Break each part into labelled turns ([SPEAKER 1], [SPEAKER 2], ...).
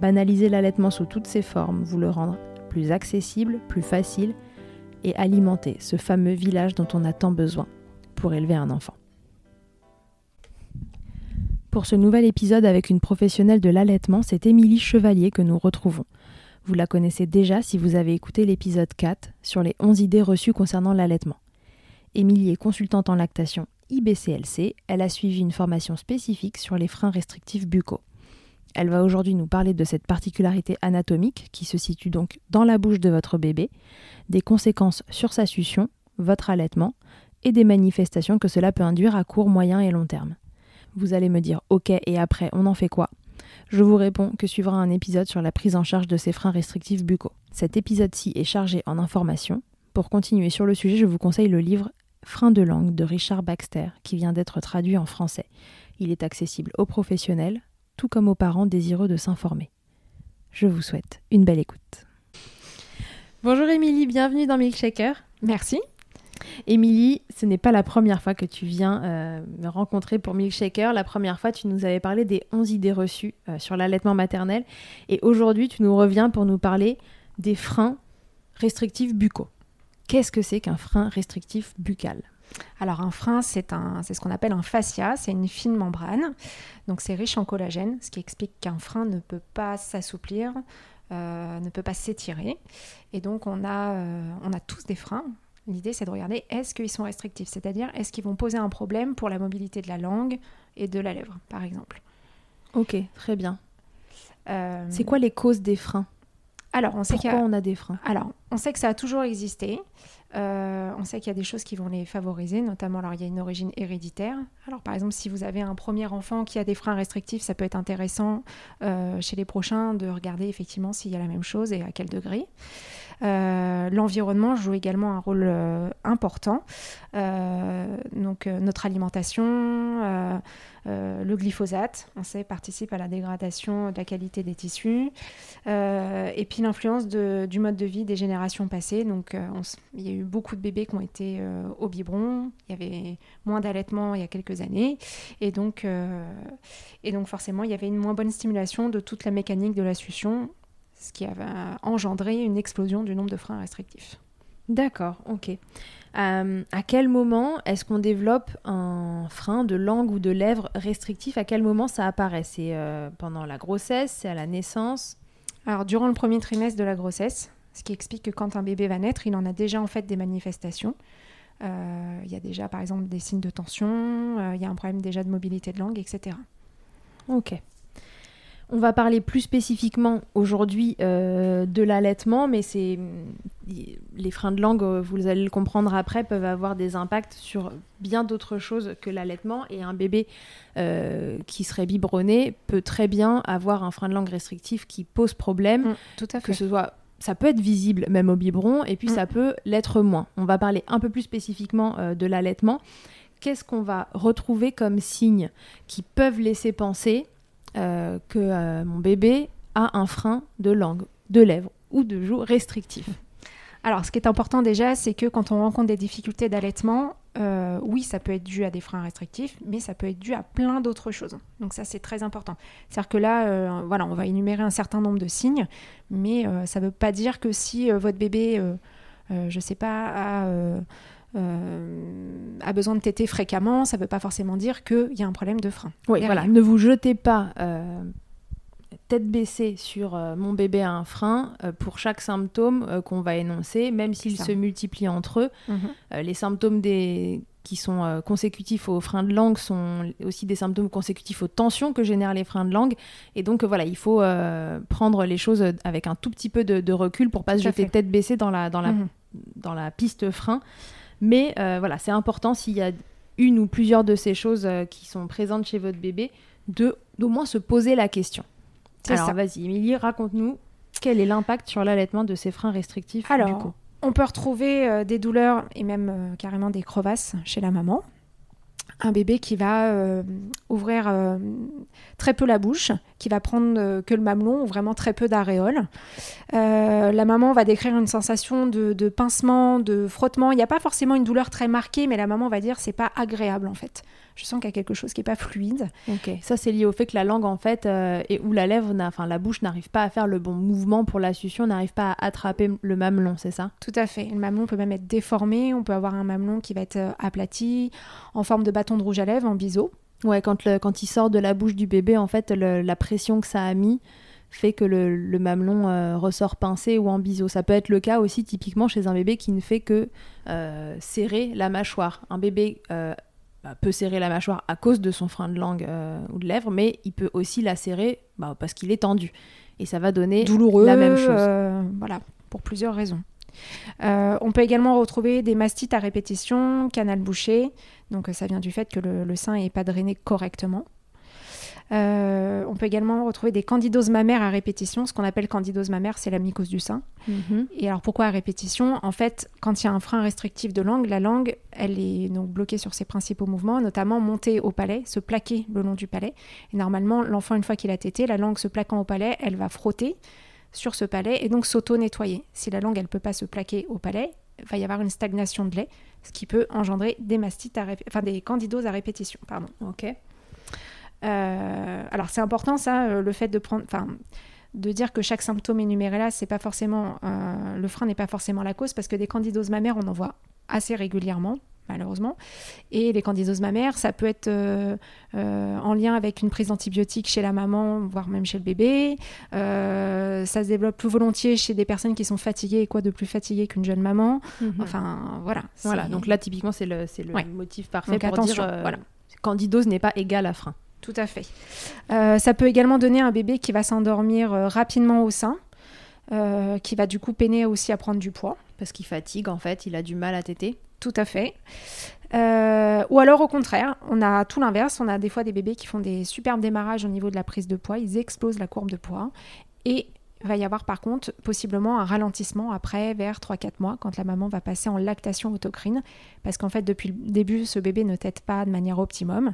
[SPEAKER 1] banaliser l'allaitement sous toutes ses formes, vous le rendre plus accessible, plus facile et alimenter ce fameux village dont on a tant besoin pour élever un enfant. Pour ce nouvel épisode avec une professionnelle de l'allaitement, c'est Émilie Chevalier que nous retrouvons. Vous la connaissez déjà si vous avez écouté l'épisode 4 sur les 11 idées reçues concernant l'allaitement. Émilie est consultante en lactation IBCLC, elle a suivi une formation spécifique sur les freins restrictifs buccaux. Elle va aujourd'hui nous parler de cette particularité anatomique qui se situe donc dans la bouche de votre bébé, des conséquences sur sa succion, votre allaitement et des manifestations que cela peut induire à court, moyen et long terme. Vous allez me dire OK et après on en fait quoi? Je vous réponds que suivra un épisode sur la prise en charge de ces freins restrictifs buccaux. Cet épisode-ci est chargé en informations. Pour continuer sur le sujet, je vous conseille le livre Freins de langue de Richard Baxter qui vient d'être traduit en français. Il est accessible aux professionnels, tout comme aux parents désireux de s'informer. Je vous souhaite une belle écoute. Bonjour Émilie, bienvenue dans Milkshaker.
[SPEAKER 2] Merci.
[SPEAKER 1] Émilie, ce n'est pas la première fois que tu viens euh, me rencontrer pour Milkshaker. La première fois, tu nous avais parlé des 11 idées reçues euh, sur l'allaitement maternel. Et aujourd'hui, tu nous reviens pour nous parler des freins restrictifs buccaux. Qu'est-ce que c'est qu'un frein restrictif buccal?
[SPEAKER 2] Alors un frein, c'est ce qu'on appelle un fascia, c'est une fine membrane, donc c'est riche en collagène, ce qui explique qu'un frein ne peut pas s'assouplir, euh, ne peut pas s'étirer, et donc on a, euh, on a tous des freins. L'idée, c'est de regarder est-ce qu'ils sont restrictifs, c'est-à-dire est-ce qu'ils vont poser un problème pour la mobilité de la langue et de la lèvre, par exemple?
[SPEAKER 1] Ok, très bien.
[SPEAKER 2] Euh,
[SPEAKER 1] c'est quoi les causes des freins?
[SPEAKER 2] Alors, on sait
[SPEAKER 1] Pourquoi on a des freins?
[SPEAKER 2] Alors, on sait que ça a toujours existé. Euh, on sait qu'il y a des choses qui vont les favoriser, notamment alors il y a une origine héréditaire. Alors par exemple, si vous avez un premier enfant qui a des freins restrictifs, ça peut être intéressant euh, chez les prochains de regarder effectivement s'il y a la même chose et à quel degré. Euh, l'environnement joue également un rôle important. donc notre alimentation, le glyphosate, on sait, participe à la dégradation de la qualité des tissus. et puis l'influence du mode de vie des générations passées. Donc il y a eu beaucoup de bébés qui ont été euh, au biberon. Il y avait moins d'allaitement il y a quelques années. Et donc, euh, et donc, forcément, il y avait une moins bonne stimulation de toute la mécanique de la succion, ce qui avait engendré une explosion du nombre de freins restrictifs.
[SPEAKER 1] D'accord, ok. Euh, à quel moment est-ce qu'on développe un frein de langue ou de lèvres restrictif? À quel moment ça apparaît? C'est pendant la grossesse C'est à la naissance?
[SPEAKER 2] Alors, durant le premier trimestre de la grossesse, ce qui explique que quand un bébé va naître, il en a déjà en fait des manifestations. Euh, il y a déjà par exemple des signes de tension, euh, il y a un problème déjà de mobilité de langue, etc.
[SPEAKER 1] Ok. On va parler plus spécifiquement aujourd'hui euh, de l'allaitement, mais c'est les freins de langue, euh, vous allez le comprendre après, peuvent avoir des impacts sur bien d'autres choses que l'allaitement. Et un bébé euh, qui serait biberonné peut très bien avoir un frein de langue restrictif qui pose problème.
[SPEAKER 2] Mm, tout à fait.
[SPEAKER 1] Que ce soit ça peut être visible même au biberon et puis
[SPEAKER 2] Mm.
[SPEAKER 1] ça peut l'être moins. On va parler un peu plus spécifiquement euh, de l'allaitement. Qu'est-ce qu'on va retrouver comme signes qui peuvent laisser penser que euh, mon bébé a un frein de langue, de lèvres ou de joue restrictif
[SPEAKER 2] Alors, ce qui est important déjà, c'est que quand on rencontre des difficultés d'allaitement, euh, oui, ça peut être dû à des freins restrictifs, mais ça peut être dû à plein d'autres choses. Donc ça, c'est très important. C'est-à-dire que là, euh, voilà, on va énumérer un certain nombre de signes, mais euh, ça ne veut pas dire que si euh, votre bébé, euh, euh, je ne sais pas, a, euh, a besoin de téter fréquemment, ça ne veut pas forcément dire qu'il y a un problème de frein.
[SPEAKER 1] Oui,
[SPEAKER 2] Derrière.
[SPEAKER 1] voilà. Ne vous jetez pas euh, tête baissée sur euh, mon bébé a un frein pour chaque symptôme qu'on va énoncer, même s'ils se multiplient entre eux.
[SPEAKER 2] Mhm.
[SPEAKER 1] Les symptômes des... qui sont euh, consécutifs aux freins de langue sont aussi des symptômes consécutifs aux tensions que génèrent les freins de langue. Et donc euh, voilà, il faut euh, prendre les choses avec un tout petit peu de, de recul pour pas se
[SPEAKER 2] Tout
[SPEAKER 1] jeter
[SPEAKER 2] fait.
[SPEAKER 1] tête baissée dans la, dans la,
[SPEAKER 2] Mhm.
[SPEAKER 1] dans la piste frein. Mais euh, voilà, c'est important s'il y a une ou plusieurs de ces choses euh, qui sont présentes chez votre bébé, de d'au moins se poser la question. Alors vas-y, Émilie, raconte-nous quel est l'impact sur l'allaitement de ces freins restrictifs
[SPEAKER 2] Alors,
[SPEAKER 1] du coup.
[SPEAKER 2] On peut retrouver euh, des douleurs et même carrément des crevasses chez la maman. Un bébé qui va ouvrir très peu la bouche, qui va prendre euh, que le mamelon ou vraiment très peu d'aréoles. Euh, la maman va décrire une sensation de, de pincement, de frottement. Il n'y a pas forcément une douleur très marquée, mais la maman va dire c'est pas agréable en fait. Je sens qu'il y a quelque chose qui n'est pas fluide.
[SPEAKER 1] Ok, ça c'est lié au fait que la langue en fait euh, et ou la lèvre, enfin la bouche n'arrive pas à faire le bon mouvement pour la succion, n'arrive pas à attraper le mamelon, c'est ça?
[SPEAKER 2] Tout à fait. Le mamelon peut même être déformé. On peut avoir un mamelon qui va être aplati, en forme de bâton de rouge à lèvres, en biseau.
[SPEAKER 1] Ouais, quand, le, quand il sort de la bouche du bébé, en fait, le- la pression que ça a mis fait que le, le mamelon euh, ressort pincé ou en biseau. Ça peut être le cas aussi typiquement chez un bébé qui ne fait que euh, serrer la mâchoire. Un bébé euh, bah, peut serrer la mâchoire à cause de son frein de langue ou de lèvre, mais il peut aussi la serrer bah, parce qu'il est tendu. Et ça va donner
[SPEAKER 2] douloureux,
[SPEAKER 1] la même chose.
[SPEAKER 2] voilà, pour plusieurs raisons. On peut également retrouver des mastites à répétition, canal bouché. Donc ça vient du fait que le, le sein n'est pas drainé correctement. Euh, on peut également retrouver des candidoses mammaires à répétition. Ce qu'on appelle candidose mammaire, c'est la mycose du sein.
[SPEAKER 1] Mhm.
[SPEAKER 2] Et alors pourquoi à répétition? En fait, quand il y a un frein restrictif de langue, la langue, elle est donc bloquée sur ses principaux mouvements, notamment monter au palais, se plaquer le long du palais. Et normalement, l'enfant, une fois qu'il a tété, la langue se plaquant au palais, elle va frotter sur ce palais et donc s'auto-nettoyer. Si la langue, elle peut pas se plaquer au palais, va y avoir une stagnation de lait, ce qui peut engendrer des mastites, à enfin des candidoses à répétition. Pardon.
[SPEAKER 1] Ok.
[SPEAKER 2] Euh, alors c'est important ça, euh, le fait de prendre, enfin, de dire que chaque symptôme énuméré là, c'est pas forcément, euh, le frein n'est pas forcément la cause, parce que des candidoses mammaires, on en voit assez régulièrement, malheureusement. Et les candidoses mammaires, ça peut être euh, euh, en lien avec une prise d'antibiotiques chez la maman, voire même chez le bébé. Euh, ça se développe plus volontiers chez des personnes qui sont fatiguées, et quoi de plus fatigué qu'une jeune maman.
[SPEAKER 1] Mhm.
[SPEAKER 2] Enfin, voilà.
[SPEAKER 1] Voilà, donc là typiquement c'est le, c'est le
[SPEAKER 2] Ouais.
[SPEAKER 1] motif parfait
[SPEAKER 2] Donc,
[SPEAKER 1] pour
[SPEAKER 2] attention,
[SPEAKER 1] dire
[SPEAKER 2] voilà.
[SPEAKER 1] candidose n'est pas égal à frein.
[SPEAKER 2] Tout à fait. Ça peut également donner un bébé qui va s'endormir rapidement au sein, euh, qui va du coup peiner aussi à prendre du poids.
[SPEAKER 1] Parce qu'il fatigue en fait, il a du mal à téter.
[SPEAKER 2] Tout à fait. Euh, ou alors au contraire, on a tout l'inverse. On a des fois des bébés qui font des superbes démarrages au niveau de la prise de poids. Ils explosent la courbe de poids. Et va y avoir par contre possiblement un ralentissement après vers 3-4 mois quand la maman va passer en lactation autocrine. Parce qu'en fait depuis le début, ce bébé ne tète pas de manière optimum.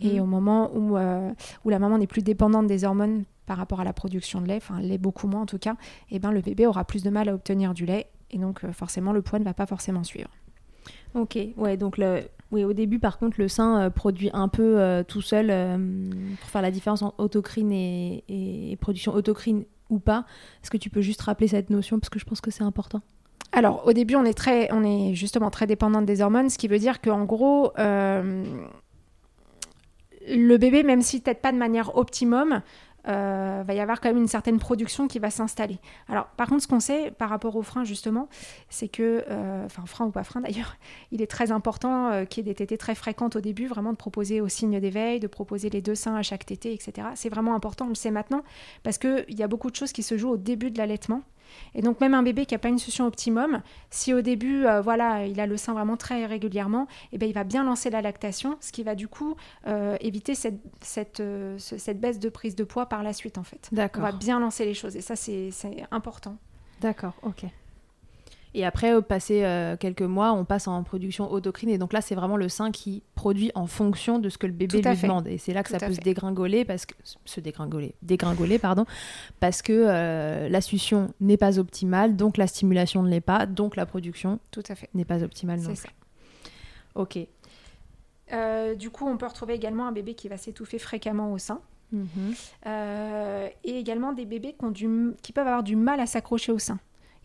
[SPEAKER 2] Et au moment où, euh, où la maman n'est plus dépendante des hormones par rapport à la production de lait, enfin lait beaucoup moins en tout cas, et ben le bébé aura plus de mal à obtenir du lait et donc euh, forcément le poids ne va pas forcément suivre.
[SPEAKER 1] Ok, ouais, donc le... oui, au début, par contre, le sein euh, produit un peu euh, tout seul euh, pour faire la différence entre autocrine et, et production autocrine ou pas. Est-ce que tu peux juste rappeler cette notion parce que je pense que c'est important
[SPEAKER 2] Alors au début on est très, on est justement très dépendante des hormones, ce qui veut dire qu'en gros euh, le bébé même s'il tète pas de manière optimum, euh, va y avoir quand même une certaine production qui va s'installer. Alors, par contre, ce qu'on sait par rapport au frein, justement, c'est que, euh, enfin, frein ou pas frein d'ailleurs, il est très important euh, qu'il y ait des tétés très fréquentes au début, vraiment de proposer au signe d'éveil, de proposer les deux seins à chaque tété, etc. C'est vraiment important, on le sait maintenant, parce qu'il y a beaucoup de choses qui se jouent au début de l'allaitement. Et donc même un bébé qui n'a pas une succion optimum, si au début, euh, voilà, il a le sein vraiment très régulièrement, eh ben, il va bien lancer la lactation, ce qui va du coup euh, éviter cette, cette, euh, ce- cette baisse de prise de poids par la suite en fait. On
[SPEAKER 1] D'accord.
[SPEAKER 2] va bien lancer les choses et ça c'est c'est important.
[SPEAKER 1] D'accord, ok. Et après, euh, passé euh, quelques mois, on passe en production autocrine. Et donc là, c'est vraiment le sein qui produit en fonction de ce que le bébé lui
[SPEAKER 2] fait.
[SPEAKER 1] demande. Et c'est là que
[SPEAKER 2] Tout
[SPEAKER 1] ça peut se dégringoler, parce que se dégringoler, dégringoler, pardon, parce que euh, la succion n'est pas optimale, donc la stimulation ne l'est pas, donc la production
[SPEAKER 2] Tout à fait.
[SPEAKER 1] n'est pas optimale non
[SPEAKER 2] C'est
[SPEAKER 1] plus.
[SPEAKER 2] ça.
[SPEAKER 1] Ok.
[SPEAKER 2] Euh, du coup, on peut retrouver également un bébé qui va s'étouffer fréquemment au sein.
[SPEAKER 1] Mhm.
[SPEAKER 2] Euh, et également des bébés qui, ont du- qui peuvent avoir du mal à s'accrocher au sein.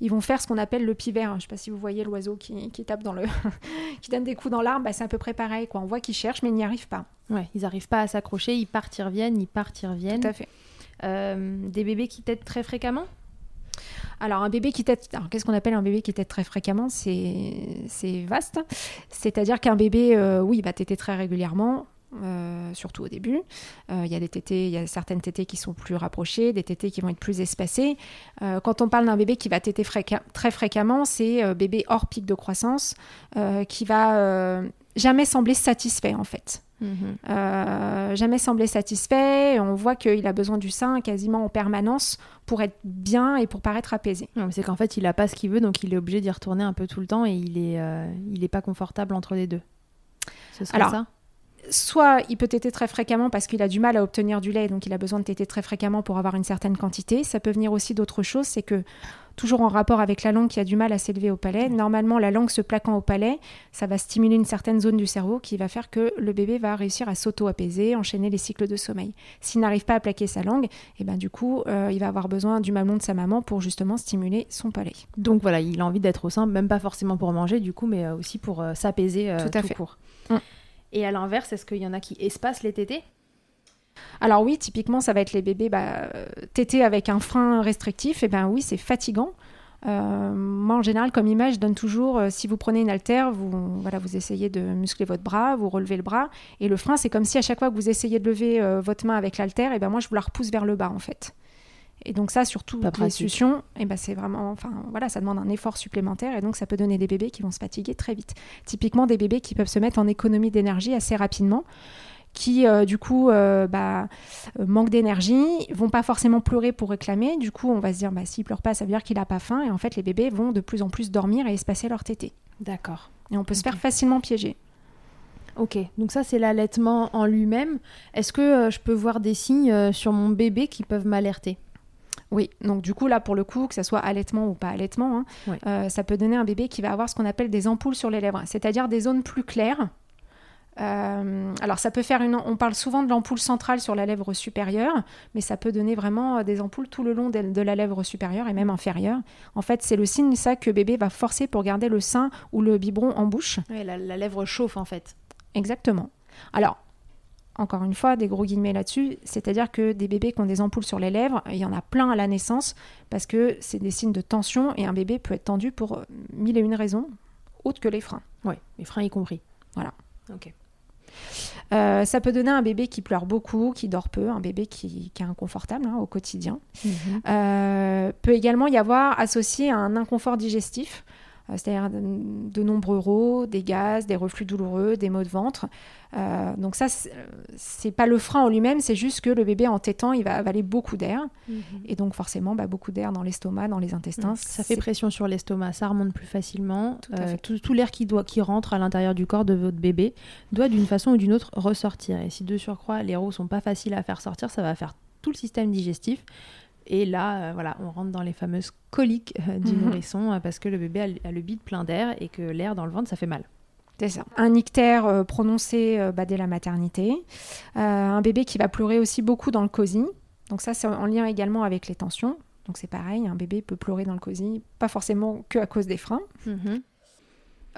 [SPEAKER 2] Ils vont faire ce qu'on appelle le pivert. Je ne sais pas si vous voyez l'oiseau qui, qui tape dans le, qui donne des coups dans l'arbre. Bah, c'est à peu près pareil. Quoi. On voit qu'ils cherchent, mais ils n'y arrivent pas.
[SPEAKER 1] Ouais, ils n'arrivent pas à s'accrocher, ils partent, ils reviennent, ils partent, ils reviennent.
[SPEAKER 2] Tout à fait.
[SPEAKER 1] Euh, des bébés qui têtent très fréquemment?
[SPEAKER 2] Alors un bébé qui tète, alors qu'est-ce qu'on appelle un bébé qui tète très fréquemment? C'est vaste. C'est-à-dire qu'un bébé, euh, oui, va téter très régulièrement. Euh, surtout au début. Euh, Il y a des tétés, il y a certaines tétées qui sont plus rapprochées, des tétées qui vont être plus espacées. Euh, quand on parle d'un bébé qui va téter très fréquemment, c'est euh, bébé hors pic de croissance, euh, qui va euh, jamais sembler satisfait en fait. Euh, jamais semblé satisfait. On voit qu'il a besoin du sein quasiment en permanence pour être bien et pour paraître apaisé.
[SPEAKER 1] C'est qu'en fait, il a pas ce qu'il veut, donc il est obligé d'y retourner un peu tout le temps et il est, euh, il est pas confortable entre les deux. Ce serait
[SPEAKER 2] Alors,
[SPEAKER 1] ça?
[SPEAKER 2] Soit il peut téter très fréquemment parce qu'il a du mal à obtenir du lait, donc il a besoin de téter très fréquemment pour avoir une certaine quantité. Ça peut venir aussi d'autres choses, c'est que toujours en rapport avec la langue qui a du mal à s'élever au palais, normalement la langue se plaquant au palais, ça va stimuler une certaine zone du cerveau qui va faire que le bébé va réussir à s'auto-apaiser, enchaîner les cycles de sommeil. S'il n'arrive pas à plaquer sa langue, et ben du coup euh, il va avoir besoin du mamelon de sa maman pour justement stimuler son palais.
[SPEAKER 1] Donc voilà, il a envie d'être au sein, même pas forcément pour manger, du coup, mais euh, aussi pour euh, s'apaiser euh,
[SPEAKER 2] Tout à fait.
[SPEAKER 1] court.
[SPEAKER 2] Mm.
[SPEAKER 1] Et à l'inverse, est-ce qu'il y en a qui espacent les tétés?
[SPEAKER 2] Alors oui, typiquement, ça va être les bébés bah, tétés avec un frein restrictif. Et ben oui, c'est fatigant. Euh, moi, en général, comme image, je donne toujours, euh, si vous prenez une haltère, vous, voilà, vous essayez de muscler votre bras, vous relevez le bras, et le frein, c'est comme si à chaque fois que vous essayez de lever euh, votre main avec l'haltère, et ben moi, je vous la repousse vers le bas, en fait. Et donc ça, surtout les suctions, et ben c'est vraiment, enfin voilà, ça demande un effort supplémentaire, et donc ça peut donner des bébés qui vont se fatiguer très vite. Typiquement des bébés qui peuvent se mettre en économie d'énergie assez rapidement, qui euh, du coup euh, bah, euh, manquent d'énergie, vont pas forcément pleurer pour réclamer. Du coup, on va se dire, bah, s'il pleure pas, ça veut dire qu'il a pas faim. Et en fait, les bébés vont de plus en plus dormir et espacer leur tétée.
[SPEAKER 1] D'accord.
[SPEAKER 2] Et on peut se faire facilement piéger.
[SPEAKER 1] Ok, donc ça c'est l'allaitement en lui-même. Est-ce que euh, je peux voir des signes sur mon bébé qui peuvent m'alerter?
[SPEAKER 2] Oui, donc du coup, là, pour le coup, que ce soit allaitement ou pas allaitement, hein, euh, ça peut donner un bébé qui va avoir ce qu'on appelle des ampoules sur les lèvres, c'est-à-dire des zones plus claires. Euh, alors, ça peut faire une. On parle souvent de l'ampoule centrale sur la lèvre supérieure, mais ça peut donner vraiment euh, des ampoules tout le long de, de la lèvre supérieure et même inférieure. En fait, c'est le signe ça que bébé va forcer pour garder le sein ou le biberon en bouche.
[SPEAKER 1] Ouais, la, la lèvre chauffe en fait.
[SPEAKER 2] Exactement. Alors, encore une fois, des gros guillemets là-dessus, c'est-à-dire que des bébés qui ont des ampoules sur les lèvres, il y en a plein à la naissance parce que c'est des signes de tension et un bébé peut être tendu pour euh, mille et une raisons, autres que les freins.
[SPEAKER 1] Ouais, les freins y compris.
[SPEAKER 2] Voilà.
[SPEAKER 1] Ok.
[SPEAKER 2] Euh, ça peut donner un bébé qui pleure beaucoup, qui dort peu, un bébé qui, qui est inconfortable hein, au quotidien. Euh, peut également y avoir associé à un inconfort digestif, c'est-à-dire de, de nombreux rots, des gaz, des reflux douloureux, des maux de ventre. Euh, donc ça, c'est pas le frein en lui-même, c'est juste que le bébé en tétant, il va avaler beaucoup d'air, et donc forcément bah, beaucoup d'air dans l'estomac, dans les intestins.
[SPEAKER 1] Ça fait pression sur l'estomac, ça remonte plus facilement.
[SPEAKER 2] Tout
[SPEAKER 1] Euh, l'air qui, doit, qui rentre à l'intérieur du corps de votre bébé doit d'une façon ou d'une autre ressortir. Et si de surcroît les rots sont pas faciles à faire sortir, ça va faire tout le système digestif. Et là, euh, voilà, on rentre dans les fameuses coliques euh, du
[SPEAKER 2] Mhm.
[SPEAKER 1] nourrisson euh, parce que le bébé a, le- a le bide plein d'air et que l'air dans le ventre, ça fait mal.
[SPEAKER 2] C'est ça. Un ictère euh, prononcé bah, dès la maternité. Un bébé qui va pleurer aussi beaucoup dans le cosy. Donc ça, c'est en lien également avec les tensions. Donc c'est pareil, un bébé peut pleurer dans le cosy, pas forcément que à cause des freins.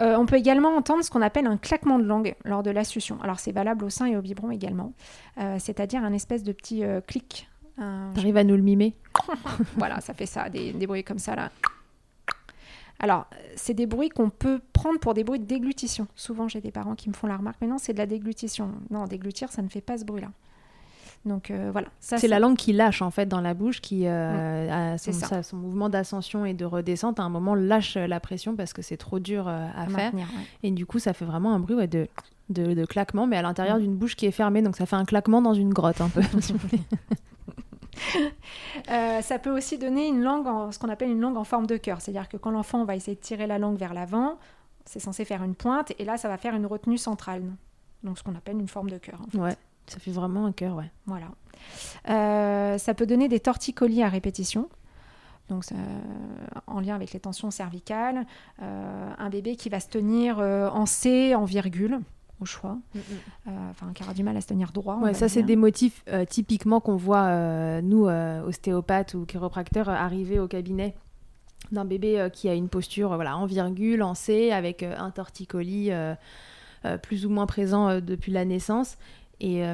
[SPEAKER 2] Euh, on peut également entendre ce qu'on appelle un claquement de langue lors de la succion. Alors c'est valable au sein et au biberon également. Euh, C'est-à-dire un espèce de petit euh, clic Un-
[SPEAKER 1] T'arrives à nous le mimer
[SPEAKER 2] voilà, ça fait ça, des, des bruits comme ça là. Alors, euh, c'est des bruits qu'on peut prendre pour des bruits de déglutition. Souvent, j'ai des parents qui me font la remarque, mais non, c'est de la déglutition. Non, déglutir, ça ne fait pas ce bruit-là. Donc euh, voilà, ça
[SPEAKER 1] C'est la langue qui lâche en fait dans la bouche, qui euh, a son,
[SPEAKER 2] c'est ça.
[SPEAKER 1] sa- son mouvement d'ascension et de redescente à un moment lâche la pression parce que c'est trop dur euh, à
[SPEAKER 2] à
[SPEAKER 1] faire.
[SPEAKER 2] maintenir, ouais.
[SPEAKER 1] Et du coup, ça fait vraiment un bruit ouais, de, de, de claquement, mais à l'intérieur d'une bouche qui est fermée. Donc ça fait un claquement dans une grotte un peu.
[SPEAKER 2] Euh, ça peut aussi donner une langue, en, ce qu'on appelle une langue en forme de cœur. C'est-à-dire que quand l'enfant va essayer de tirer la langue vers l'avant, c'est censé faire une pointe, et là, ça va faire une retenue centrale. Donc, ce qu'on appelle une forme de cœur. en fait.
[SPEAKER 1] ouais, ça fait vraiment un cœur, ouais.
[SPEAKER 2] Voilà. Euh, ça peut donner des torticolis à répétition. Donc, ça- en lien avec les tensions cervicales. Euh, un bébé qui va se tenir en C, en virgule, au choix. Euh, Enfin, qui aura du mal à se tenir droit.
[SPEAKER 1] Ouais, ça, c'est des motifs euh, typiquement qu'on voit, euh, nous, ostéopathes ou chiropracteurs, arriver au cabinet d'un bébé qui a une posture voilà, en virgule, en C, avec un torticolis plus ou moins présent depuis la naissance. Et euh,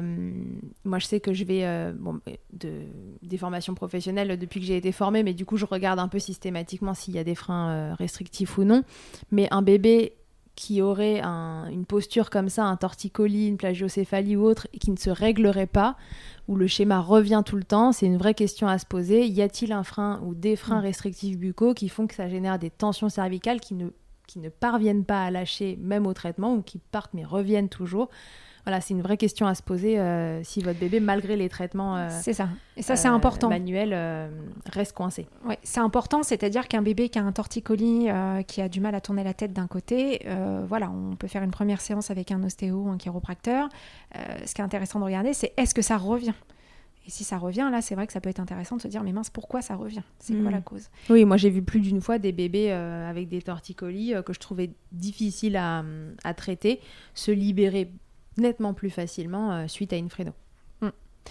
[SPEAKER 1] moi, je sais que je vais, euh, bon, de, des formations professionnelles depuis que j'ai été formée, mais du coup, je regarde un peu systématiquement s'il y a des freins euh, restrictifs ou non. Mais un bébé qui aurait un- une posture comme ça, un torticolis, une plagiocéphalie ou autre, et qui ne se réglerait pas, où le schéma revient tout le temps, c'est une vraie question à se poser. Y a-t-il un frein ou des freins
[SPEAKER 2] Mm.
[SPEAKER 1] restrictifs buccaux qui font que ça génère des tensions cervicales qui ne, qui ne parviennent pas à lâcher même au traitement ou qui partent mais reviennent toujours Voilà, c'est une vraie question à se poser euh, si votre bébé, malgré les traitements euh,
[SPEAKER 2] C'est ça. Et ça, c'est
[SPEAKER 1] euh,
[SPEAKER 2] important.
[SPEAKER 1] manuels, reste coincé.
[SPEAKER 2] Ouais, c'est important, c'est-à-dire qu'un bébé qui a un torticolis, qui a du mal à tourner la tête d'un côté, voilà, on peut faire une première séance avec un ostéo ou un chiropracteur. Ce qui est intéressant de regarder, c'est est-ce que ça revient? Et si ça revient, là, c'est vrai que ça peut être intéressant de se dire, mais mince, pourquoi ça revient? C'est quoi
[SPEAKER 1] Mm.
[SPEAKER 2] la cause?
[SPEAKER 1] Oui, moi j'ai vu plus d'une fois des bébés euh, avec des torticolis euh, que je trouvais difficiles à, à traiter se libérer nettement plus facilement euh, suite à une fréno.
[SPEAKER 2] Mm.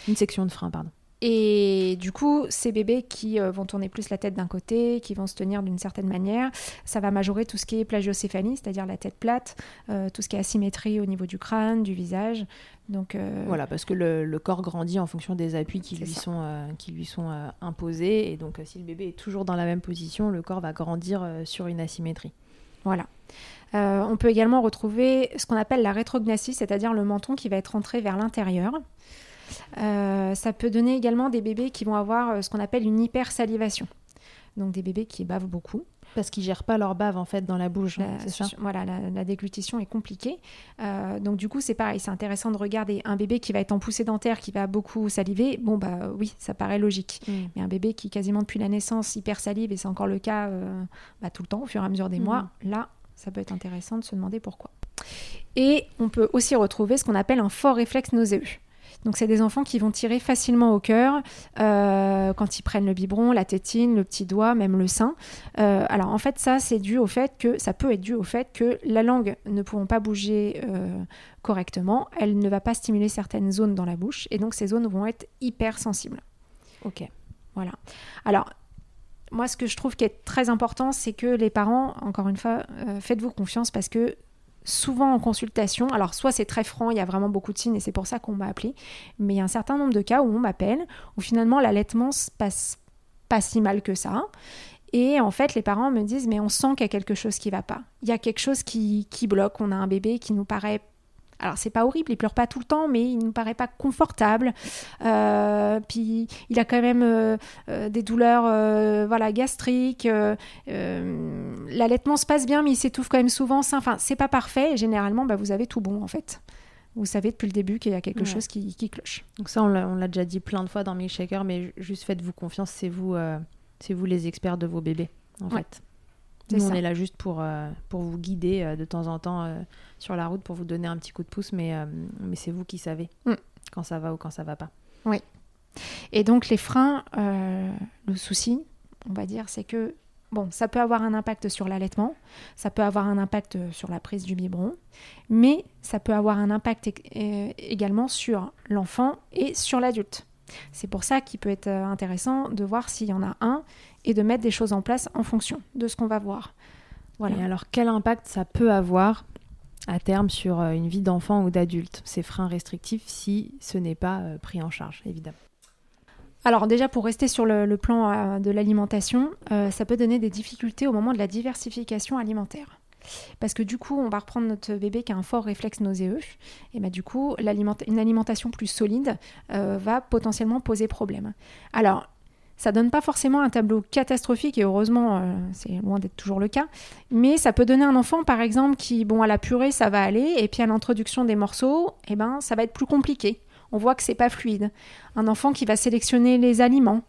[SPEAKER 1] Une section de frein, pardon.
[SPEAKER 2] Et du coup, ces bébés qui euh, vont tourner plus la tête d'un côté, qui vont se tenir d'une certaine manière, ça va majorer tout ce qui est plagiocéphalie, c'est-à-dire la tête plate, euh, tout ce qui est asymétrie au niveau du crâne, du visage. Donc euh,
[SPEAKER 1] Voilà, parce que le, le corps grandit en fonction des appuis qui lui sont, qui lui sont imposés. Et donc, si le bébé est toujours dans la même position, le corps va grandir sur une asymétrie.
[SPEAKER 2] Voilà. Euh, on peut également retrouver ce qu'on appelle la rétrognathie, c'est-à-dire le menton qui va être rentré vers l'intérieur. Euh, ça peut donner également des bébés qui vont avoir euh, ce qu'on appelle une hypersalivation. Donc des bébés qui bavent beaucoup.
[SPEAKER 1] Parce qu'ils gèrent pas leur bave en fait dans la bouche, hein,
[SPEAKER 2] La,
[SPEAKER 1] ça?
[SPEAKER 2] voilà, la, la déglutition est compliquée. Euh, donc du coup, c'est pareil, c'est intéressant de regarder un bébé qui va être en poussée dentaire, qui va beaucoup saliver. Bon, bah oui, ça paraît logique.
[SPEAKER 1] Mm.
[SPEAKER 2] Mais un bébé qui, quasiment depuis la naissance, hyper salive, et c'est encore le cas euh, bah, tout le temps, au fur et à mesure des
[SPEAKER 1] Mhm.
[SPEAKER 2] mois, là, ça peut être intéressant de se demander pourquoi. Et on peut aussi retrouver ce qu'on appelle un fort réflexe nauséeux. Donc, c'est des enfants qui vont tirer facilement au cœur euh, quand ils prennent le biberon, la tétine, le petit doigt, même le sein. Euh, alors, en fait, ça, c'est dû au fait que ça peut être dû au fait que la langue ne pouvant pas bouger euh, correctement, elle ne va pas stimuler certaines zones dans la bouche, et donc ces zones vont être hypersensibles.
[SPEAKER 1] Ok.
[SPEAKER 2] Voilà. Alors, moi, ce que je trouve qui est très important, c'est que les parents, encore une fois, euh, faites-vous confiance parce que souvent en consultation, alors soit c'est très franc, il y a vraiment beaucoup de signes et c'est pour ça qu'on m'a appelé, mais il y a un certain nombre de cas où on m'appelle, où finalement l'allaitement se passe pas si mal que ça. Et en fait, les parents me disent, mais on sent qu'il y a quelque chose qui va pas. Il y a quelque chose qui, qui bloque. On a un bébé qui nous paraît alors c'est pas horrible, il pleure pas tout le temps, mais il nous paraît pas confortable. Euh, puis il a quand même euh, euh, des douleurs, euh, voilà, gastriques. L'allaitement se passe bien, mais il s'étouffe quand même souvent. Enfin, c'est pas parfait. Et généralement, bah, vous avez tout bon en fait. Vous savez depuis le début qu'il y a quelque
[SPEAKER 1] Ouais.
[SPEAKER 2] chose qui, qui cloche.
[SPEAKER 1] Donc ça, on l'a déjà dit plein de fois dans Milkshaker, mais ju- juste faites-vous confiance, c'est vous, euh, c'est vous les experts de vos bébés, en
[SPEAKER 2] Ouais.
[SPEAKER 1] fait. On est là juste pour, euh, pour vous guider euh, de temps en temps euh, sur la route, pour vous donner un petit coup de pouce, mais, mais c'est vous qui savez
[SPEAKER 2] Mm.
[SPEAKER 1] quand ça va ou quand ça va pas.
[SPEAKER 2] Et donc les freins, le souci, on va dire, c'est que bon, ça peut avoir un impact sur l'allaitement, ça peut avoir un impact sur la prise du biberon, mais ça peut avoir un impact ég- également sur l'enfant et sur l'adulte. C'est pour ça qu'il peut être euh, intéressant de voir s'il y en a un et de mettre des choses en place en fonction de ce qu'on va voir. Voilà.
[SPEAKER 1] Et alors, quel impact ça peut avoir à terme sur euh, une vie d'enfant ou d'adulte, ces freins restrictifs, si ce n'est pas euh, pris en charge, évidemment?
[SPEAKER 2] Alors déjà pour rester sur le, plan de l'alimentation, euh, ça peut donner des difficultés au moment de la diversification alimentaire. Parce que du coup, on va reprendre notre bébé qui a un fort réflexe nauséeux, et bah, du coup, une alimentation plus solide euh, va potentiellement poser problème. Alors, ça donne pas forcément un tableau catastrophique et heureusement c'est loin d'être toujours le cas, mais ça peut donner un enfant par exemple qui bon à la purée ça va aller et puis à l'introduction des morceaux, eh ben ça va être plus compliqué on voit que c'est pas fluide. Un enfant qui va sélectionner les aliments,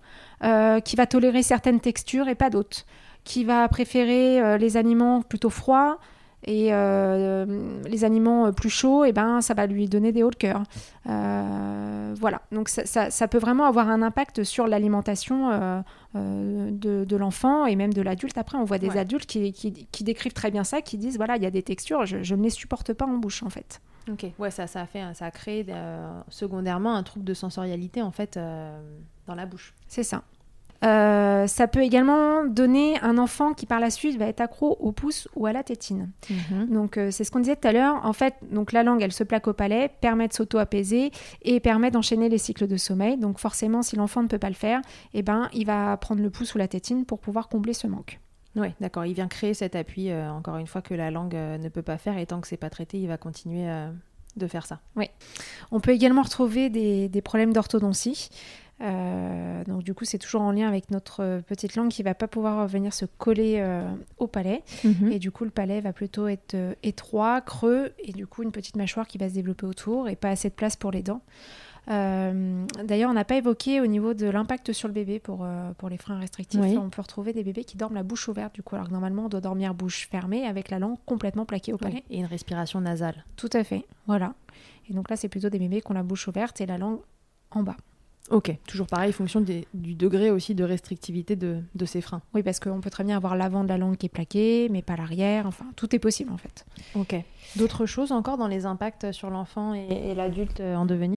[SPEAKER 2] euh, qui va tolérer certaines textures et pas d'autres, qui va préférer euh, les aliments plutôt froids et euh, les aliments plus chauds, et eh ben ça va lui donner des hauts de cœur. voilà, donc ça, peut vraiment avoir un impact sur l'alimentation de, l'enfant et même de l'adulte. Après, on voit des adultes qui, décrivent très bien ça, qui disent voilà, il y a des textures, je, je ne les supporte pas en bouche en fait.
[SPEAKER 1] Ok, ouais, ça, ça, a fait, ça a créé euh, secondairement un trouble de sensorialité en fait euh, dans la bouche.
[SPEAKER 2] C'est ça. Euh, ça peut également donner un enfant qui par la suite va être accro au pouce ou à la tétine. Mhm. Donc c'est ce qu'on disait tout à l'heure. En fait, donc la langue, elle se plaque au palais, permet de s'auto-apaiser et permet d'enchaîner les cycles de sommeil. Donc forcément, si l'enfant ne peut pas le faire, eh ben, il va prendre le pouce ou la tétine pour pouvoir combler ce manque.
[SPEAKER 1] Oui, d'accord. Il vient créer cet appui, euh, encore une fois, que la langue euh, ne peut pas faire. Et tant que c'est pas traité, il va continuer euh, de faire ça.
[SPEAKER 2] Oui. On peut également retrouver des, problèmes d'orthodontie. Donc du coup, c'est toujours en lien avec notre petite langue qui va pas pouvoir venir se coller au palais. Mhm. Et du coup, le palais va plutôt être étroit, creux, et du coup, une petite mâchoire qui va se développer autour et pas assez de place pour les dents. Euh, d'ailleurs, on n'a pas évoqué au niveau de l'impact sur le bébé pour, euh, pour les freins restrictifs. On peut retrouver des bébés qui dorment la bouche ouverte, du coup, alors que normalement, on doit dormir bouche fermée avec la langue complètement plaquée au palais.
[SPEAKER 1] et une respiration nasale.
[SPEAKER 2] Tout à fait, voilà. Et donc là, c'est plutôt des bébés qui ont la bouche ouverte et la langue en bas.
[SPEAKER 1] Ok, toujours pareil, fonction du degré aussi de restrictivité de, de ces freins.
[SPEAKER 2] Oui, parce qu'on peut très bien avoir l'avant de la langue qui est plaqué, mais pas l'arrière. Enfin, tout est possible en fait.
[SPEAKER 1] Ok. D'autres choses encore dans les impacts sur l'enfant et l'adulte en devenir?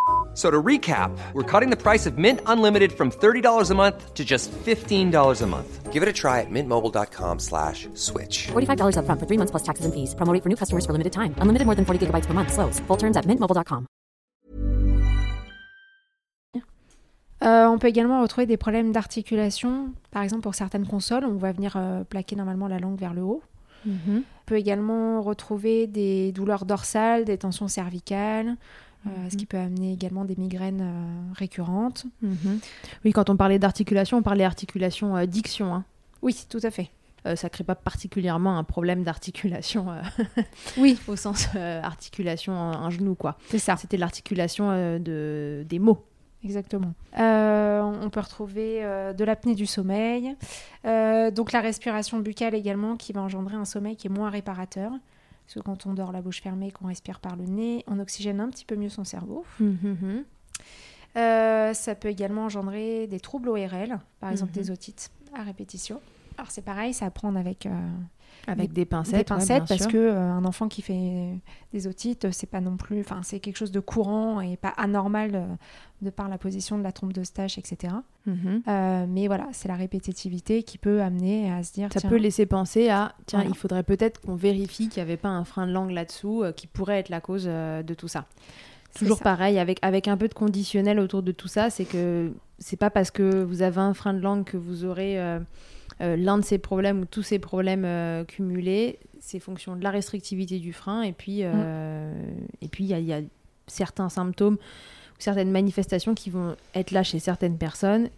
[SPEAKER 3] So to recap, we're cutting the price of Mint Unlimited from $30 a month to just $15 a month. Give it a try at mintmobile.com slash switch.
[SPEAKER 4] $45 up front for three months plus taxes and fees. Promo for new customers for limited time. Unlimited more than 40 gigabytes per month. Slows. Full terms at mintmobile.com.
[SPEAKER 2] Euh, on peut également retrouver des problèmes d'articulation. Par exemple, pour certaines consoles, on va venir euh, plaquer normalement la langue vers le haut. Mm -hmm. On peut également retrouver des douleurs dorsales, des tensions cervicales, euh, ce qui mhm. peut amener également des migraines euh, récurrentes.
[SPEAKER 1] Mhm. Oui, quand on parlait d'articulation, on parlait d'articulation euh, diction. Hein.
[SPEAKER 2] Oui, tout à fait.
[SPEAKER 1] ça ne crée pas particulièrement un problème d'articulation. oui. Au sens articulation un, genou, quoi.
[SPEAKER 2] C'est ça.
[SPEAKER 1] C'était l'articulation de, des mots.
[SPEAKER 2] Exactement. on peut retrouver de l'apnée du sommeil, donc la respiration buccale également qui va engendrer un sommeil qui est moins réparateur. Parce que quand on dort la bouche fermée, qu'on respire par le nez, on oxygène un petit peu mieux son cerveau. Hum, hum, hum. Euh, ça peut également engendrer des troubles ORL, par exemple des otites à répétition. Alors c'est pareil, ça à prendre avec euh,
[SPEAKER 1] avec des, pincettes,
[SPEAKER 2] des pincettes parce qu'un que euh, un enfant qui fait des otites, c'est pas non plus, enfin c'est quelque chose de courant et pas anormal euh, de par la position de la trompe de stage, etc. Mhm. Euh, mais voilà, c'est la répétitivité qui peut amener à se dire.
[SPEAKER 1] Ça peut laisser penser à tiens, il faudrait peut-être qu'on vérifie qu'il n'y avait pas un frein de langue là-dessous qui pourrait être la cause de tout ça. Toujours pareil, avec, avec un peu de conditionnel autour de tout ça, c'est que c'est pas parce que vous avez un frein de langue que vous aurez euh, l'un de ces problèmes ou tous ces problèmes euh, cumulés, c'est fonction de la restrictivité du frein et puis euh, mm. et puis il y, a certains symptômes ou certaines manifestations qui vont être là chez certaines personnes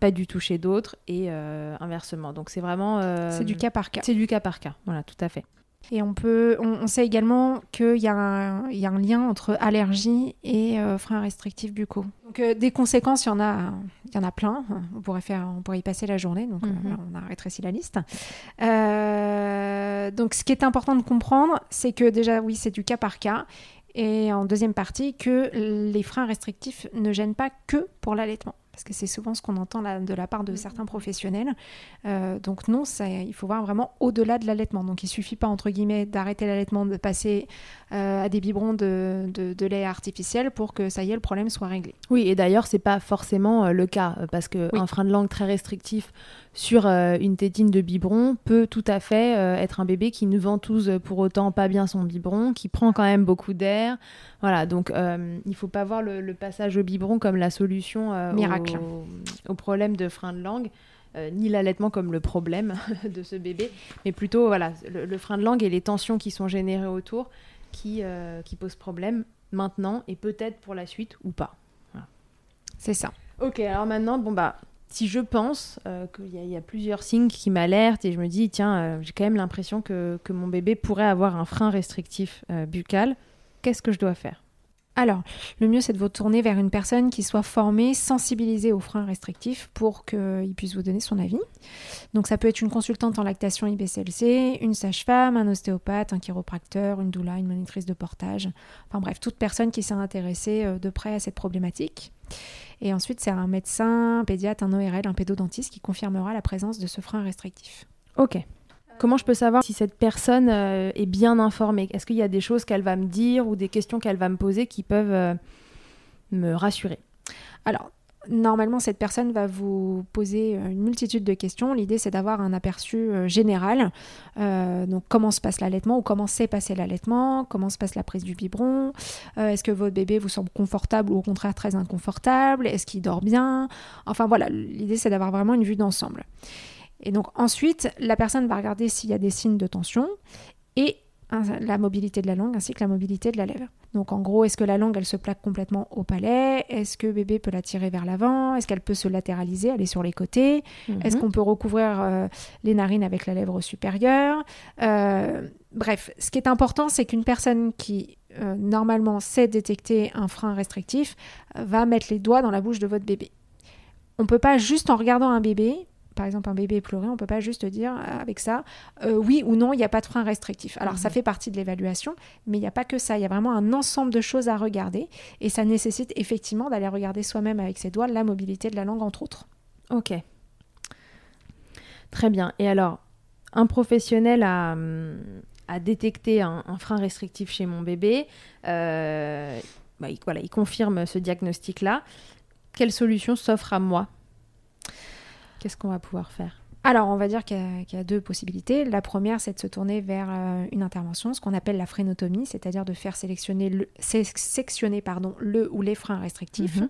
[SPEAKER 1] pas du tout chez d'autres et inversement. Donc c'est vraiment...
[SPEAKER 2] c'est du cas par cas.
[SPEAKER 1] C'est du cas par cas, voilà, tout à fait.
[SPEAKER 2] Et on, peut, on, sait également qu'il y, y, a un lien entre allergie et euh, freins restrictifs buccaux. Donc euh, des conséquences, il y en a, il y en a plein. On pourrait faire, on pourrait y passer la journée. Donc euh, mhm. on a rétréci la liste. donc ce qui est important de comprendre, c'est que déjà oui, c'est du cas par cas. Et en deuxième partie, que les freins restrictifs ne gênent pas que pour l'allaitement parce que c'est souvent ce qu'on entend là, de la part de
[SPEAKER 1] Mhm.
[SPEAKER 2] certains professionnels. Euh, donc non, ça, il faut voir vraiment au-delà de l'allaitement. Donc il suffit pas, entre guillemets, d'arrêter l'allaitement, de passer euh, à des biberons de, de- de lait artificiel pour que ça y est, le problème soit réglé.
[SPEAKER 1] Oui, et d'ailleurs, c'est pas forcément euh, le cas, euh, parce qu'un
[SPEAKER 2] Oui.
[SPEAKER 1] frein de langue très restrictif sur une tétine de biberon peut tout à fait être un bébé qui ne ventouse pour autant pas bien son biberon, qui prend quand même beaucoup d'air. Voilà, donc euh, il faut pas voir le, le passage au biberon comme la solution euh,
[SPEAKER 2] Miracle.
[SPEAKER 1] au, au problème de frein de langue. euh, ni l'allaitement comme le problème de ce bébé, mais plutôt voilà, le, le frein de langue et les tensions qui sont générées autour qui, euh, qui posent problème maintenant et peut-être pour la suite ou pas.
[SPEAKER 2] C'est ça.
[SPEAKER 1] Ok, alors maintenant, bon bah, si je pense euh, qu'il y, a- il y a plusieurs signes qui m'alertent et je me dis, tiens, euh, j'ai quand même l'impression que, que mon bébé pourrait avoir un frein restrictif buccal, qu'est-ce que je dois faire?
[SPEAKER 2] Alors, le mieux, c'est de vous tourner vers une personne qui soit formée, sensibilisée aux freins restrictifs pour qu'il puisse vous donner son avis. Donc, ça peut être une consultante en lactation IBCLC, une sage-femme, un ostéopathe, un chiropracteur, une doula, une monitrice de portage. Enfin bref, toute personne qui s'est intéressée euh, de près à cette problématique. Et ensuite, c'est un médecin, un pédiatre, un ORL, un pédodontiste qui confirmera la présence de ce frein restrictif.
[SPEAKER 1] Ok. Comment je peux savoir si cette personne euh, est bien informée? Est-ce qu'il y a des choses qu'elle va me dire ou des questions qu'elle va me poser qui peuvent euh, me rassurer?
[SPEAKER 2] Alors, normalement, cette personne va vous poser une multitude de questions. L'idée, c'est d'avoir un aperçu euh, général. Donc, comment se passe l'allaitement ou comment s'est passé l'allaitement? Comment se passe la prise du biberon? Est-ce que votre bébé vous semble confortable ou au contraire très inconfortable? Est-ce qu'il dort bien? Enfin, voilà, l'idée, c'est d'avoir vraiment une vue d'ensemble. Et donc, ensuite, la personne va regarder s'il y a des signes de tension et la mobilité de la langue ainsi que la mobilité de la lèvre. Donc en gros, est-ce que la langue elle se plaque complètement au palais? Est-ce que bébé peut la tirer vers l'avant? Est-ce qu'elle peut se latéraliser, aller sur les côtés? Est-ce
[SPEAKER 1] Mhm.
[SPEAKER 2] qu'on peut recouvrir euh, les narines avec la lèvre supérieure? Euh, Bref, ce qui est important, c'est qu'une personne qui euh, normalement sait détecter un frein restrictif va mettre les doigts dans la bouche de votre bébé. On peut pas juste en regardant un bébé, par exemple un bébé pleurer, on peut pas juste dire euh, avec ça euh, oui ou non, il n'y a pas de frein restrictif. Alors ça fait partie de l'évaluation, mais il n'y a pas que ça. Il y a vraiment un ensemble de choses à regarder et ça nécessite effectivement d'aller regarder soi-même avec ses doigts la mobilité de la langue entre autres.
[SPEAKER 1] Ok. Très bien. Et alors, un professionnel a, hum, a détecté un, un frein restrictif chez mon bébé. euh, bah, il, voilà, il confirme ce diagnostic-là. Quelle solution s'offre à moi? Qu'est-ce qu'on va pouvoir faire?
[SPEAKER 2] Alors, on va dire qu'il y, a- qu'il y a deux possibilités. La première, c'est de se tourner vers euh, une intervention, ce qu'on appelle la frénotomie, c'est-à-dire de faire sélectionner le, sectionner pardon, le ou les freins restrictifs.
[SPEAKER 1] Mhm.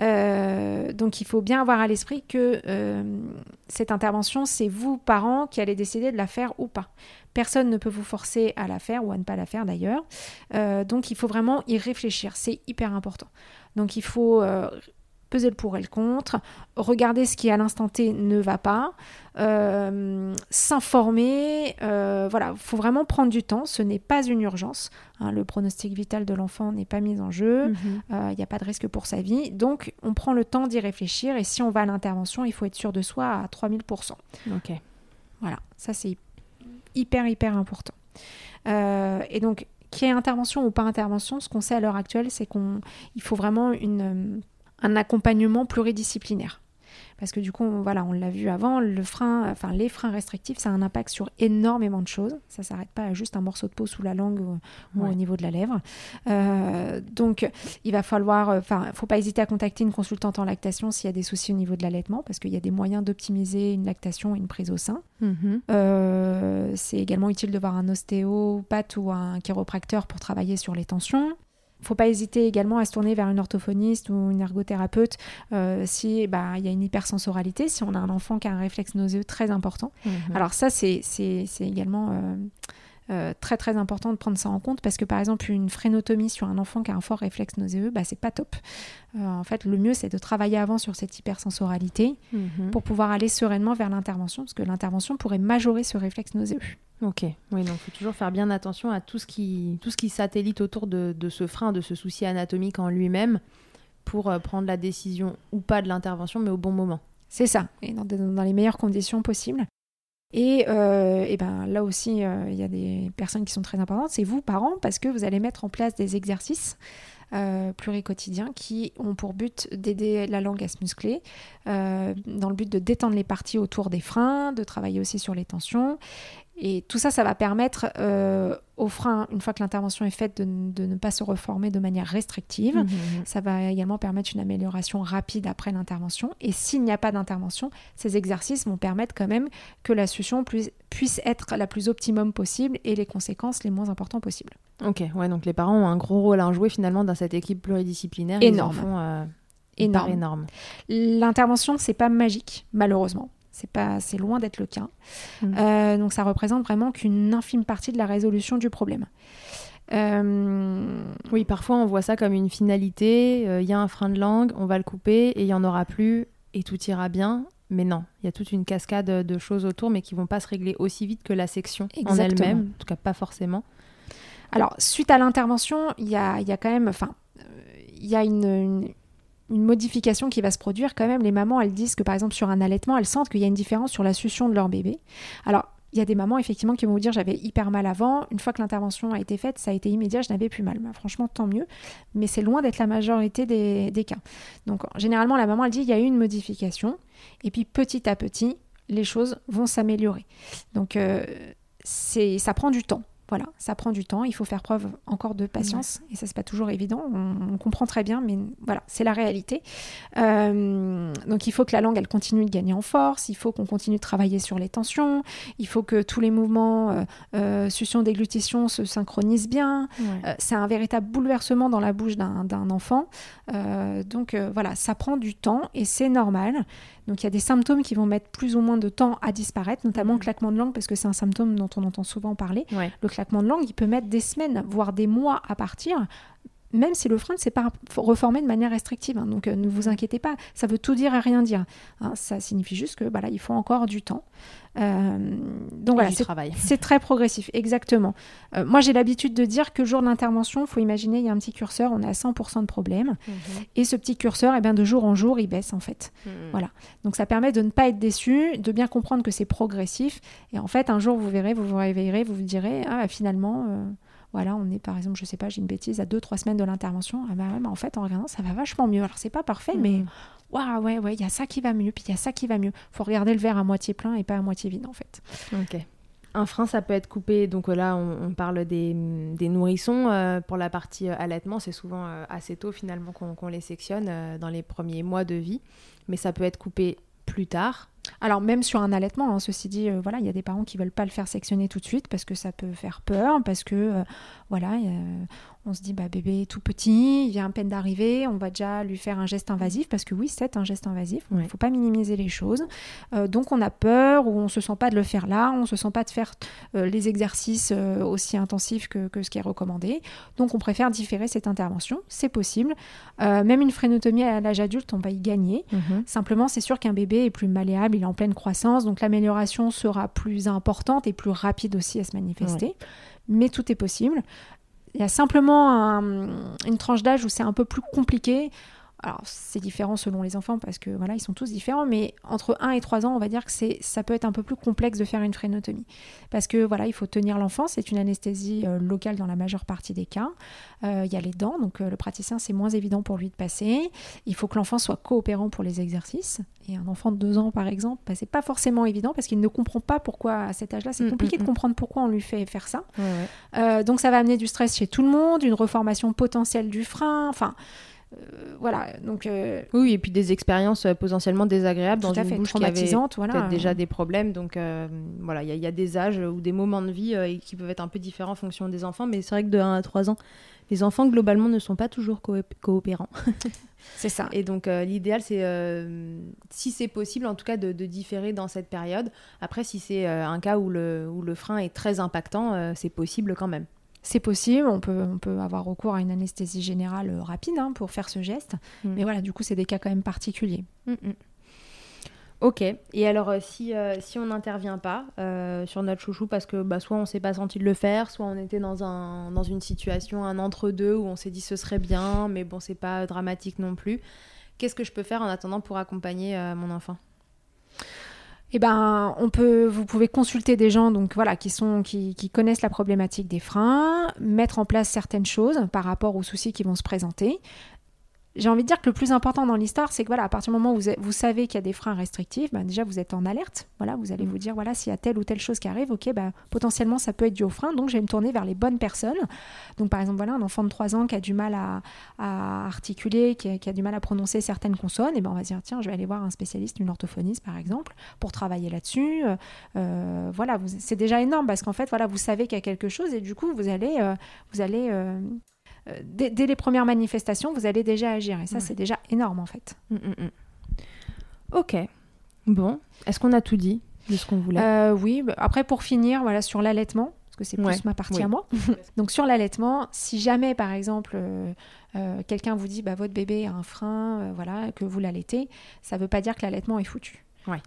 [SPEAKER 2] Euh, donc, il faut bien avoir à l'esprit que euh, cette intervention, c'est vous, parents, qui allez décider de la faire ou pas. Personne ne peut vous forcer à la faire ou à ne pas la faire d'ailleurs. Euh, donc, il faut vraiment y réfléchir. C'est hyper important. Donc, il faut peser le pour et le contre, regarder ce qui à l'instant T ne va pas, euh, s'informer. euh, voilà, il faut vraiment prendre du temps. Ce n'est pas une urgence. hein, le pronostic vital de l'enfant n'est pas mis en jeu.
[SPEAKER 1] Mhm.
[SPEAKER 2] Euh, Il n'y a pas de risque pour sa vie. Donc, on prend le temps d'y réfléchir. Et si on va à l'intervention, il faut être sûr de soi à 3000%.
[SPEAKER 1] Ok.
[SPEAKER 2] Voilà, ça c'est hyper, hyper important. Et donc, qu'il y ait intervention ou pas intervention, ce qu'on sait à l'heure actuelle, c'est qu'il faut vraiment une, un accompagnement pluridisciplinaire. Parce que du coup, on- voilà, on l'a vu avant, le frein, enfin, les freins restrictifs, ça a un impact sur énormément de choses. Ça ne s'arrête pas à juste un morceau de peau sous la langue ou, au niveau de la lèvre. Euh, donc, il va falloir, enfin, faut pas hésiter à contacter une consultante en lactation s'il y a des soucis au niveau de l'allaitement, parce qu'il y a des moyens d'optimiser une lactation et une prise au sein.
[SPEAKER 1] Mhm.
[SPEAKER 2] Euh, c'est également utile de voir un ostéopathe ou un chiropracteur pour travailler sur les tensions. Faut pas hésiter également à se tourner vers une orthophoniste ou une ergothérapeute euh, si bah, il y a une hypersensoralité, si on a un enfant qui a un réflexe nauséeux très important.
[SPEAKER 1] Mhm.
[SPEAKER 2] Alors ça, c'est également euh, très très important de prendre ça en compte parce que par exemple une frénotomie sur un enfant qui a un fort réflexe nauséeux, bah, c'est pas top. Euh, en fait, le mieux c'est de travailler avant sur cette hypersensoralité
[SPEAKER 1] Mhm.
[SPEAKER 2] pour pouvoir aller sereinement vers l'intervention parce que l'intervention pourrait majorer ce réflexe nauséeux.
[SPEAKER 1] Ok, oui, donc il faut toujours faire bien attention à tout ce qui, tout ce qui satellite autour de, de ce frein, de ce souci anatomique en lui-même, pour euh, prendre la décision ou pas de l'intervention, mais au bon moment.
[SPEAKER 2] C'est ça, et dans, dans les meilleures conditions possibles. Et, euh, ben là aussi, euh, il y a des personnes qui sont très importantes, c'est vous, parents, parce que vous allez mettre en place des exercices pluricotidiens qui ont pour but d'aider la langue à se muscler, dans le but de détendre les parties autour des freins, de travailler aussi sur les tensions et tout ça, ça va permettre euh, au frein, une fois que l'intervention est faite, de, ne pas se reformer de manière restrictive. Mmh, mmh, mmh. Ça va également permettre une amélioration rapide après l'intervention. Et s'il n'y a pas d'intervention, ces exercices vont permettre quand même que la succion puisse être la plus optimum possible et les conséquences les moins importantes possibles.
[SPEAKER 1] Ok, ouais, donc les parents ont un gros rôle à jouer finalement dans cette équipe pluridisciplinaire.
[SPEAKER 2] Énorme.
[SPEAKER 1] Euh,
[SPEAKER 2] énorme.
[SPEAKER 1] énorme.
[SPEAKER 2] L'intervention, c'est pas magique, malheureusement. C'est pas, c'est loin d'être le cas. Mm. Euh, donc ça représente vraiment qu'une infime partie de la résolution du problème.
[SPEAKER 1] Euh, oui, parfois on voit ça comme une finalité. Il y a un frein de langue, on va le couper et il y en aura plus et tout ira bien. Mais non, il y a toute une cascade de choses autour, mais qui vont pas se régler aussi vite que la section en elle-même. En tout cas, pas forcément.
[SPEAKER 2] Alors, suite à l'intervention, il y a, quand même, enfin, il y a une une modification qui va se produire quand même. Les mamans, elles disent que par exemple sur un allaitement, elles sentent qu'il y a une différence sur la succion de leur bébé. Alors, il y a des mamans effectivement qui vont vous dire j'avais hyper mal avant. Une fois que l'intervention a été faite, ça a été immédiat, je n'avais plus mal. Bah, franchement, tant mieux. Mais c'est loin d'être la majorité des, cas. Donc généralement, la maman, elle dit il y a eu une modification. Et puis petit à petit, les choses vont s'améliorer. Donc euh, c'est ça prend du temps. Voilà, ça prend du temps, il faut faire preuve encore de patience, et ça c'est pas toujours évident, on, comprend très bien, mais voilà, c'est la réalité. Euh, donc il faut que la langue, elle continue de gagner en force, il faut qu'on continue de travailler sur les tensions, il faut que tous les mouvements euh, euh succion déglutition se synchronisent bien. Euh, c'est un véritable bouleversement dans la bouche d'un enfant. donc voilà, ça prend du temps, et c'est normal. Donc il y a des symptômes qui vont mettre plus ou moins de temps à disparaître, notamment le mhm. claquement de langue, parce que c'est un symptôme dont on entend souvent parler. Le claquement de langue, il peut mettre des semaines, voire des mois à partir même si le frein ne s'est pas reformé de manière restrictive. Hein. donc euh, ne vous inquiétez pas, ça veut tout dire et rien dire. Hein. ça signifie juste que voilà, il faut encore du temps. Euh, donc voilà, c'est très progressif, exactement. Euh, moi, j'ai l'habitude de dire que le jour d'intervention, il faut imaginer, il y a un petit curseur, on est à 100% de problème. Mhm. Et ce petit curseur, eh bien, de jour en jour, il baisse en fait. Mhm. Voilà. Donc ça permet de ne pas être déçu, de bien comprendre que c'est progressif. Et en fait, un jour, vous verrez, vous vous réveillerez, vous vous direz, ah, finalement voilà, on est par exemple, je sais pas, j'ai une bêtise, à deux, trois semaines de l'intervention. Ah bah en fait, en regardant, ça va vachement mieux. Alors, c'est pas parfait, mais mm. waouh, ouais, ouais, il y a ça qui va mieux, puis il y a ça qui va mieux. faut regarder le verre à moitié plein et pas à moitié vide, en fait.
[SPEAKER 1] Ok. Un frein, ça peut être coupé. Donc là, on, parle des, nourrissons. Euh, pour la partie euh, allaitement, c'est souvent euh, assez tôt finalement qu'on les sectionne dans les premiers mois de vie. Mais ça peut être coupé plus tard.
[SPEAKER 2] Alors même sur un allaitement, hein, ceci dit, euh, voilà, il y a des parents qui veulent pas le faire sectionner tout de suite parce que ça peut faire peur, parce que euh, voilà, on se dit bah bébé est tout petit, il vient à peine d'arriver, on va déjà lui faire un geste invasif parce que oui c'est un geste invasif, il ne faut pas minimiser les choses. Euh, donc on a peur ou on se sent pas de le faire là, on se sent pas de faire les exercices aussi intensifs que, ce qui est recommandé. Donc on préfère différer cette intervention, c'est possible. même une frénotomie à l'âge adulte, on va y gagner. Mhm. Simplement c'est sûr qu'un bébé est plus malléable il est en pleine croissance, donc l'amélioration sera plus importante et plus rapide aussi à se manifester. Mais tout est possible. Il y a simplement une tranche d'âge où c'est un peu plus compliqué. Alors, c'est différent selon les enfants parce que voilà, ils sont tous différents, mais entre 1 et 3 ans, on va dire que c'est, ça peut être un peu plus complexe de faire une frénotomie. Parce que voilà, il faut tenir l'enfant, c'est une anesthésie euh, locale dans la majeure partie des cas. Euh, il y a les dents, donc euh, le praticien, c'est moins évident pour lui de passer. Il faut que l'enfant soit coopérant pour les exercices. Et un enfant de 2 ans, par exemple, bah, c'est pas forcément évident parce qu'il ne comprend pas pourquoi à cet âge-là, c'est mm, compliqué mm, de mm. comprendre pourquoi on lui fait faire ça. donc ça va amener du stress chez tout le monde, une reformation potentielle du frein, enfin euh, voilà, donc
[SPEAKER 1] euh, oui, et puis des expériences euh, potentiellement désagréables dans une bouche qui avait voilà. déjà des problèmes. Donc voilà, il y, a des âges ou des moments de vie qui peuvent être un peu différents en fonction des enfants, mais c'est vrai que de 1 à 3 ans, les enfants globalement ne sont pas toujours coopérants.
[SPEAKER 2] c'est ça.
[SPEAKER 1] Et donc l'idéal, c'est si c'est possible, en tout cas, de, différer dans cette période. Après, si c'est un cas où le, où le frein est très impactant, c'est possible quand même.
[SPEAKER 2] C'est possible, on peut, on peut avoir recours à une anesthésie générale euh, rapide hein, pour faire ce geste. Mm. Mais voilà, du coup, c'est des cas quand même particuliers. Mm, mm.
[SPEAKER 1] Ok, et alors euh, si, euh, si on n'intervient pas sur notre chouchou parce que bah, soit on s'est pas senti de le faire, soit on était dans, un, dans une situation, un entre-deux où on s'est dit ce serait bien, mais bon, c'est pas dramatique non plus, qu'est-ce que je peux faire en attendant pour accompagner mon enfant?
[SPEAKER 2] Eh ben, on peut, vous pouvez consulter des gens donc voilà qui sont qui, qui, connaissent la problématique des freins, mettre en place certaines choses par rapport aux soucis qui vont se présenter, j'ai envie de dire que le plus important dans l'histoire, c'est que voilà, à partir du moment où vous, vous savez qu'il y a des freins restrictifs, bah, déjà vous êtes en alerte. Voilà, vous allez mm. vous dire voilà, s'il y a telle ou telle chose qui arrive, ok, bah, potentiellement ça peut être dû au frein, donc je vais me tourner vers les bonnes personnes. Donc par exemple, voilà, un enfant de 3 ans qui a du mal à, articuler, qui a, du mal à prononcer certaines consonnes, et ben on va se dire tiens, je vais aller voir un spécialiste, une orthophoniste par exemple, pour travailler là-dessus. Euh, voilà, c'est déjà énorme parce qu'en fait, voilà, vous savez qu'il y a quelque chose et du coup vous allez, euh, vous allez euh, euh, dès, les premières manifestations, vous allez déjà agir. Et ça, c'est déjà énorme en fait. Mm, mm,
[SPEAKER 1] mm. Ok. Bon. Est-ce qu'on a tout dit de ce qu'on voulait?
[SPEAKER 2] Euh, Oui. Bah, après, pour finir, voilà, sur l'allaitement, parce que c'est plus ma partie à moi. Donc sur l'allaitement, si jamais par exemple euh, quelqu'un vous dit bah, votre bébé a un frein, voilà, que vous l'allaitez, ça ne veut pas dire que l'allaitement est foutu.
[SPEAKER 1] Ouais.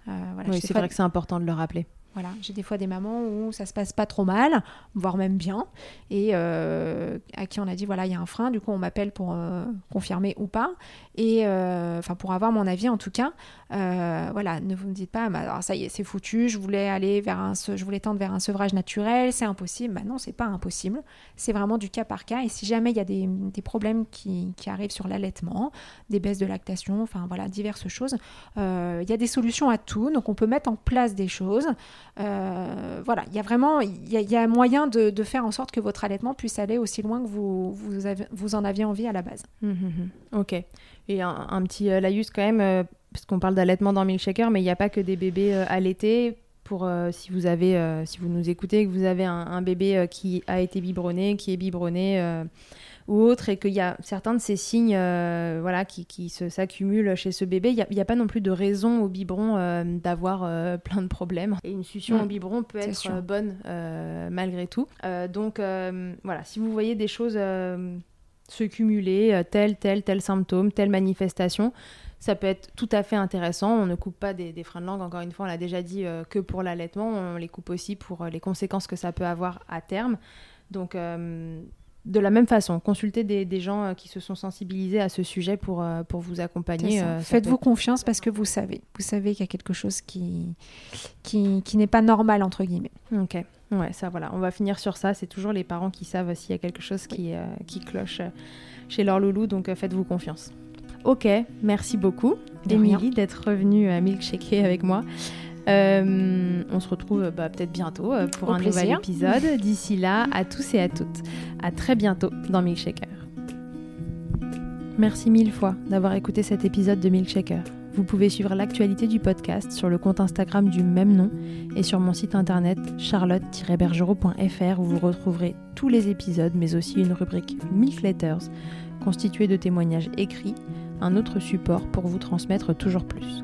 [SPEAKER 1] oui, c'est vrai que c'est important de le rappeler.
[SPEAKER 2] Voilà, j'ai des fois des mamans où ça se passe pas trop mal, voire même bien, et euh, à qui on a dit voilà il y a un frein, du coup on m'appelle pour euh, confirmer ou pas, et euh, enfin pour avoir mon avis en tout cas. voilà, ne vous me dites pas bah, ça y est c'est foutu, je voulais aller vers un, je voulais tendre vers un sevrage naturel, c'est impossible. Bah non c'est pas impossible, c'est vraiment du cas par cas. Et si jamais il y a des, des problèmes qui, qui, arrivent sur l'allaitement, des baisses de lactation, enfin voilà diverses choses, il y a des solutions à tout, donc on peut mettre en place des choses. Euh, voilà, il y a vraiment il y, a moyen de, faire en sorte que votre allaitement puisse aller aussi loin que vous, vous, en aviez envie à la base.
[SPEAKER 1] Hum, hum, hum. Ok. Et un, petit euh, laïus quand même, euh, parce qu'on parle d'allaitement dans Milkshaker, mais il n'y a pas que des bébés allaités. Pour si vous avez, si vous nous écoutez, que vous avez un bébé qui a été biberonné, qui est biberonné ou autre, et qu'il y a certains de ces signes euh, voilà, qui, qui s'accumulent chez ce bébé, il n'y a, pas non plus de raison au biberon euh, d'avoir euh, plein de problèmes. Et une succion au biberon peut être bonne malgré tout. donc voilà, si vous voyez des choses se cumuler, tel, tel, tel symptôme, telle manifestation, ça peut être tout à fait intéressant. On ne coupe pas des, freins de langue, encore une fois, on l'a déjà dit, que pour l'allaitement, on les coupe aussi pour les conséquences que ça peut avoir à terme. Donc de la même façon, consultez des, gens euh, qui se sont sensibilisés à ce sujet pour, euh, pour vous accompagner.
[SPEAKER 2] Euh, Faites-vous confiance parce que vous savez. Vous savez qu'il y a quelque chose qui, qui, qui n'est pas normal, entre guillemets.
[SPEAKER 1] Ok. Ouais, ça voilà. On va finir sur ça. C'est toujours les parents qui savent s'il y a quelque chose qui, qui cloche chez leur loulou. Donc faites-vous confiance. Ok, merci beaucoup, Émilie, d'être revenue à Milkshaker avec moi. Euh, on se retrouve bah, peut-être bientôt euh, pour un nouvel épisode. D'ici là, à tous et à toutes, à très bientôt dans Milkshaker. Merci mille fois d'avoir écouté cet épisode de Milkshaker. Vous pouvez suivre l'actualité du podcast sur le compte Instagram du même nom et sur mon site internet charlotte-bergerot.fr où vous retrouverez tous les épisodes mais aussi une rubrique Milk Letters constituée de témoignages écrits, un autre support pour vous transmettre toujours plus.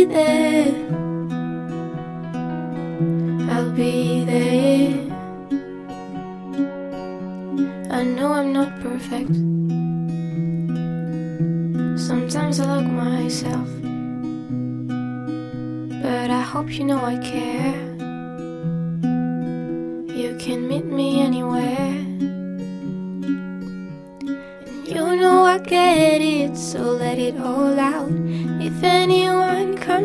[SPEAKER 1] Be there. I'll be there. I know I'm not perfect. Sometimes I look myself. But I hope you know I care.
[SPEAKER 5] You can meet me anywhere. You know I get it, so let it all out. If anyone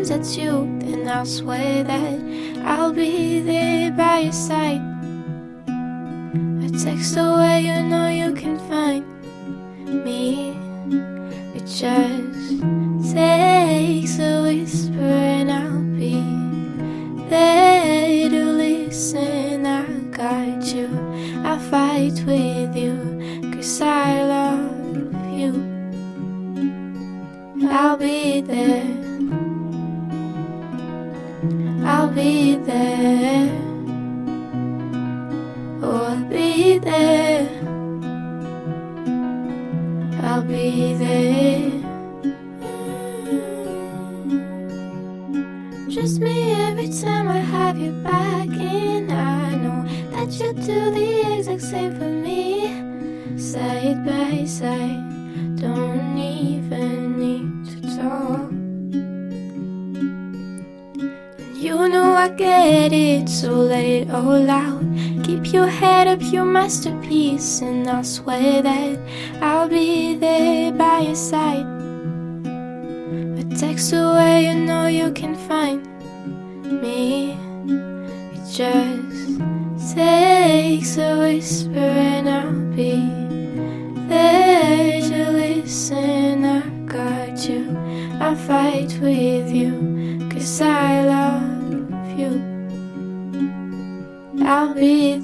[SPEAKER 5] comes at you, then I'll swear that I'll be there by your side. A text away, you know do the exact same for me. Side by side, don't even need to talk. You know I get it, so let it all out. Keep your head up, your masterpiece, and I swear that I'll be there by your side. A text away, you know you can find me. It just takes a whisper, and I'll be there to listen. I got you, I'll fight with you, cause I love you. I'll be